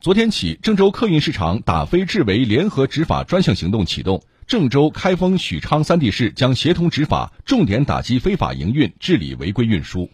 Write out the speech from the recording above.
昨天起郑州客运市场打非治违联合执法专项行动启动郑州开封许昌三地市将协同执法重点打击非法营运治理违规运输。